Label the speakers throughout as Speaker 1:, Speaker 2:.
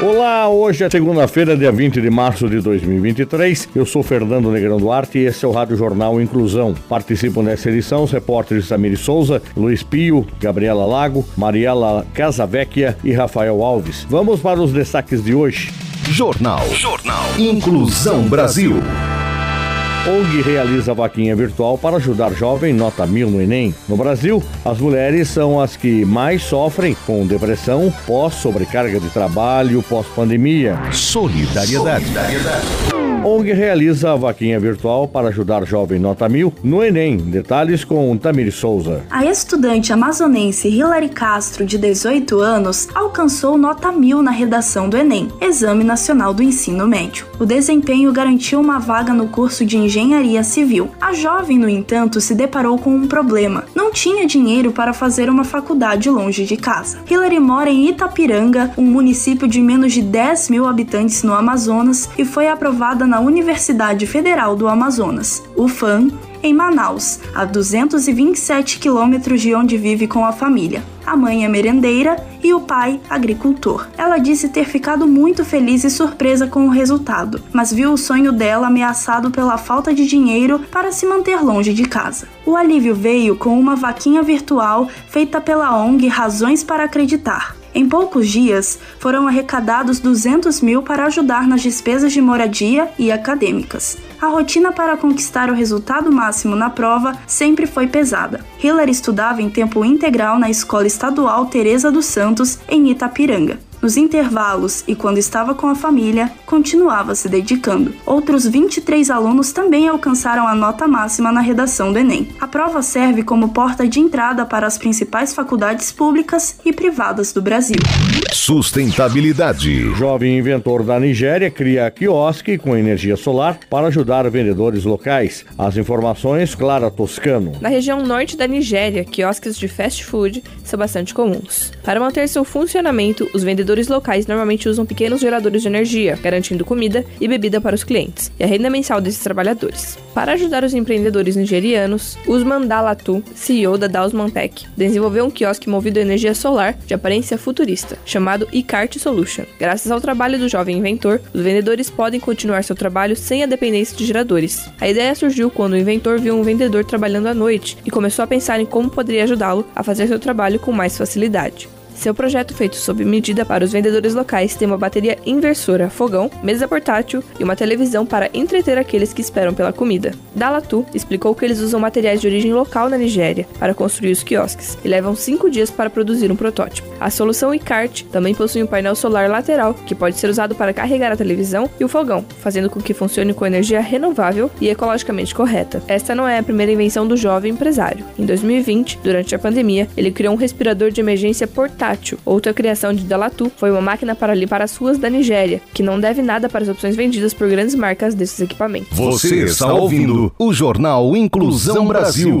Speaker 1: Olá, hoje é segunda-feira, dia 20 de março de 2023. Eu sou Fernando Negrão Duarte e esse é o Rádio Jornal Inclusão. Participam dessa edição os repórteres Samir Souza, Luiz Pio, Gabriela Lago, Mariela Casavecchia e Rafael Alves. Vamos para os destaques de hoje.
Speaker 2: Jornal. Jornal. Inclusão Brasil.
Speaker 1: ONG realiza vaquinha virtual para ajudar jovem nota mil no Enem. No Brasil, as mulheres são as que mais sofrem com depressão pós-sobrecarga de trabalho, pós-pandemia.
Speaker 2: Solidariedade. Solidariedade.
Speaker 1: ONG realiza a vaquinha virtual para ajudar jovem nota mil no Enem. Detalhes com Tamir Souza.
Speaker 3: A estudante amazonense Hilary Castro, de 18 anos, alcançou nota mil na redação do Enem, Exame Nacional do Ensino Médio. O desempenho garantiu uma vaga no curso de Engenharia Civil. A jovem, no entanto, se deparou com um problema. Não tinha dinheiro para fazer uma faculdade longe de casa. Hilary mora em Itapiranga, um município de menos de 10 mil habitantes no Amazonas, e foi aprovada na Universidade Federal do Amazonas, UFAM, em Manaus, a 227 quilômetros de onde vive com a família. A mãe é merendeira e o pai agricultor. Ela disse ter ficado muito feliz e surpresa com o resultado, mas viu o sonho dela ameaçado pela falta de dinheiro para se manter longe de casa. O alívio veio com uma vaquinha virtual feita pela ONG Razões para Acreditar. Em poucos dias, foram arrecadados 200 mil para ajudar nas despesas de moradia e acadêmicas. A rotina para conquistar o resultado máximo na prova sempre foi pesada. Hillary estudava em tempo integral na Escola Estadual Teresa dos Santos, em Itapiranga. Nos intervalos e quando estava com a família, continuava se dedicando. Outros 23 alunos também alcançaram a nota máxima na redação do Enem. A prova serve como porta de entrada para as principais faculdades públicas e privadas do Brasil.
Speaker 2: Sustentabilidade.
Speaker 1: Jovem inventor da Nigéria cria quiosque com energia solar para ajudar vendedores locais. As informações, Clara Toscano.
Speaker 4: Na região norte da Nigéria, quiosques de fast food são bastante comuns. Para manter seu funcionamento, os vendedores vendedores locais normalmente usam pequenos geradores de energia, garantindo comida e bebida para os clientes e a renda mensal desses trabalhadores. Para ajudar os empreendedores nigerianos, Usman Dalatu, CEO da Dausmantech, desenvolveu um quiosque movido a energia solar de aparência futurista, chamado eCart Solution. Graças ao trabalho do jovem inventor, os vendedores podem continuar seu trabalho sem a dependência de geradores. A ideia surgiu quando o inventor viu um vendedor trabalhando à noite e começou a pensar em como poderia ajudá-lo a fazer seu trabalho com mais facilidade. Seu projeto feito sob medida para os vendedores locais tem uma bateria inversora, fogão, mesa portátil e uma televisão para entreter aqueles que esperam pela comida. Dalatu explicou que eles usam materiais de origem local na Nigéria para construir os quiosques e levam cinco dias para produzir um protótipo. A solução iCart também possui um painel solar lateral que pode ser usado para carregar a televisão e o fogão, fazendo com que funcione com energia renovável e ecologicamente correta. Esta não é a primeira invenção do jovem empresário. Em 2020, durante a pandemia, ele criou um respirador de emergência portátil Outra criação de Dalatu foi uma máquina para limpar as ruas da Nigéria, que não deve nada para as opções vendidas por grandes marcas desses equipamentos.
Speaker 2: Você está ouvindo o Jornal Inclusão Brasil.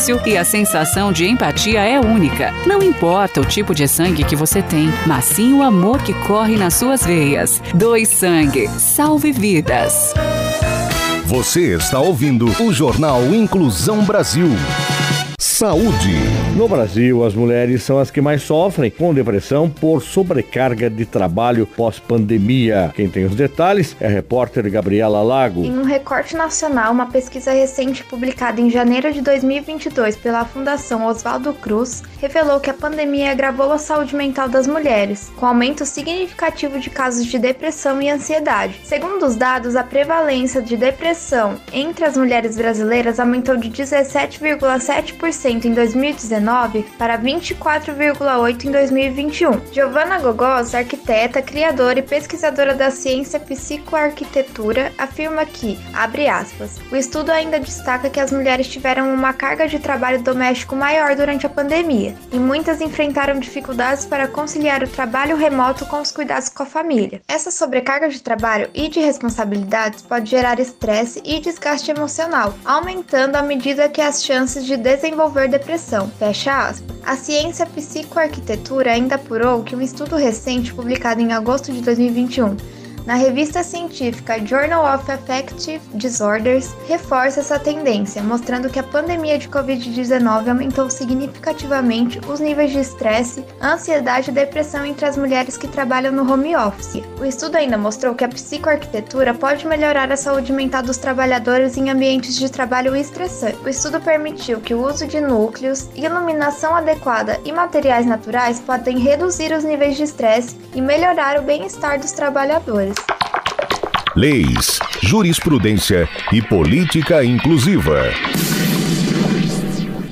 Speaker 5: e a sensação de empatia é única. Não importa o tipo de sangue que você tem, mas sim o amor que corre nas suas veias. Doe sangue, salve vidas.
Speaker 2: Você está ouvindo o Jornal Inclusão Brasil. Saúde.
Speaker 1: No Brasil, as mulheres são as que mais sofrem com depressão por sobrecarga de trabalho pós-pandemia. Quem tem os detalhes é a repórter Gabriela Lago.
Speaker 6: Em um recorte nacional, uma pesquisa recente publicada em janeiro de 2022 pela Fundação Oswaldo Cruz revelou que a pandemia agravou a saúde mental das mulheres, com aumento significativo de casos de depressão e ansiedade. Segundo os dados, a prevalência de depressão entre as mulheres brasileiras aumentou de 17,7% em 2019 para 24,8% em 2021. Giovanna Gogos, arquiteta, criadora e pesquisadora da ciência psicoarquitetura, afirma que, abre aspas, o estudo ainda destaca que as mulheres tiveram uma carga de trabalho doméstico maior durante a pandemia e muitas enfrentaram dificuldades para conciliar o trabalho remoto com os cuidados com a família. Essa sobrecarga de trabalho e de responsabilidades pode gerar estresse e desgaste emocional, aumentando à medida que as chances de desenvolver desenvolver depressão. Fecha aspas. A ciência psicoarquitetura ainda apurou que um estudo recente publicado em agosto de 2021 na revista científica Journal of Affective Disorders, reforça essa tendência, mostrando que a pandemia de Covid-19 aumentou significativamente os níveis de estresse, ansiedade e depressão entre as mulheres que trabalham no home office. O estudo ainda mostrou que a psicoarquitetura pode melhorar a saúde mental dos trabalhadores em ambientes de trabalho estressantes. O estudo permitiu que o uso de núcleos, iluminação adequada e materiais naturais podem reduzir os níveis de estresse e melhorar o bem-estar dos trabalhadores
Speaker 2: leis, jurisprudência e política inclusiva.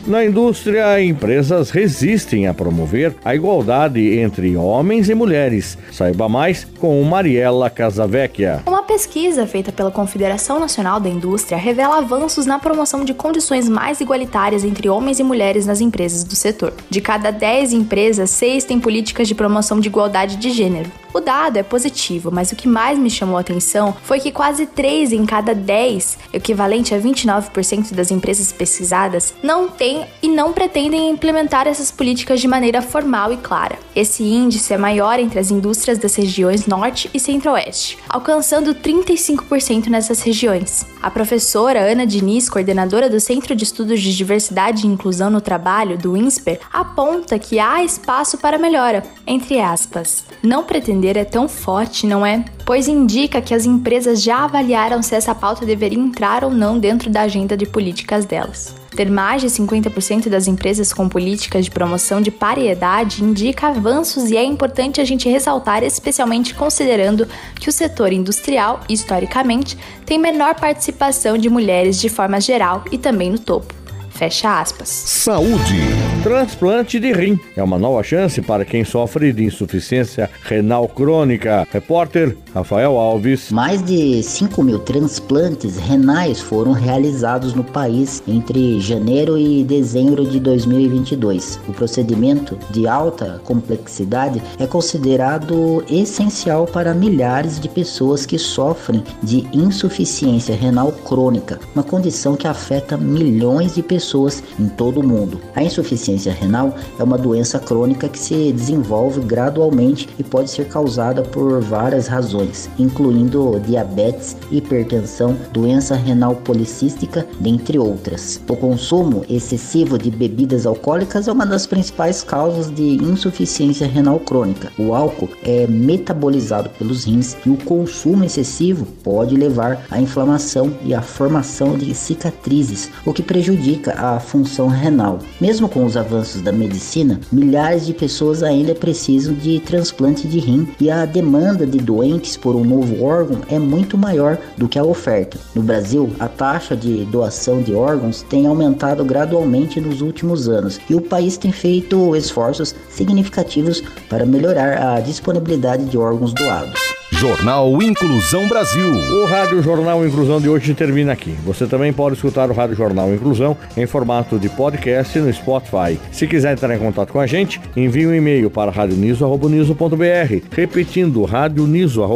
Speaker 1: Na indústria, empresas resistem a promover a igualdade entre homens e mulheres. Saiba mais com Mariela Casavecchia.
Speaker 7: Uma pesquisa feita pela Confederação Nacional da Indústria revela avanços na promoção de condições mais igualitárias entre homens e mulheres nas empresas do setor. De cada 10 empresas, 6 têm políticas de promoção de igualdade de gênero. O dado é positivo, mas o que mais me chamou a atenção foi que quase 3 em cada 10, equivalente a 29% das empresas pesquisadas, não têm e não pretendem implementar essas políticas de maneira formal e clara. Esse índice é maior entre as indústrias das regiões Norte e Centro-Oeste, alcançando 35% nessas regiões. A professora Ana Diniz, coordenadora do Centro de Estudos de Diversidade e Inclusão no Trabalho, do INSPER, aponta que há espaço para melhora, entre aspas. Não pretender é tão forte, não é? Pois indica que as empresas já avaliaram se essa pauta deveria entrar ou não dentro da agenda de políticas delas. Ter mais de 50% das empresas com políticas de promoção de paridade indica avanços e é importante a gente ressaltar, especialmente considerando que o setor industrial, historicamente, tem menor participação de mulheres de forma geral e também no topo. Fecha aspas.
Speaker 2: Saúde.
Speaker 1: Transplante de rim é uma nova chance para quem sofre de insuficiência renal crônica. Repórter Rafael Alves.
Speaker 8: Mais de 5 mil transplantes renais foram realizados no país entre janeiro e dezembro de 2022. O procedimento de alta complexidade é considerado essencial para milhares de pessoas que sofrem de insuficiência renal crônica, uma condição que afeta milhões de pessoas pessoas em todo o mundo. A insuficiência renal é uma doença crônica que se desenvolve gradualmente e pode ser causada por várias razões, incluindo diabetes, hipertensão, doença renal policística, dentre outras. O consumo excessivo de bebidas alcoólicas é uma das principais causas de insuficiência renal crônica. O álcool é metabolizado pelos rins e o consumo excessivo pode levar à inflamação e à formação de cicatrizes, o que prejudica a função renal. Mesmo com os avanços da medicina, milhares de pessoas ainda precisam de transplante de rim e a demanda de doentes por um novo órgão é muito maior do que a oferta. No Brasil, a taxa de doação de órgãos tem aumentado gradualmente nos últimos anos e o país tem feito esforços significativos para melhorar a disponibilidade de órgãos doados.
Speaker 2: Jornal Inclusão Brasil.
Speaker 1: O Rádio Jornal Inclusão de hoje termina aqui. Você também pode escutar o Rádio Jornal Inclusão em formato de podcast no Spotify. Se quiser entrar em contato com a gente, envie um e-mail para radioniso.br, repetindo radioniso.br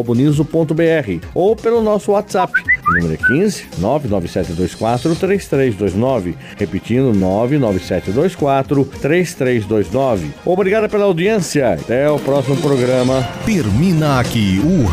Speaker 1: ou pelo nosso WhatsApp O número é 15 99724 3329. Repetindo, 99724 3329. Obrigado pela audiência. Até o próximo programa.
Speaker 2: Termina aqui o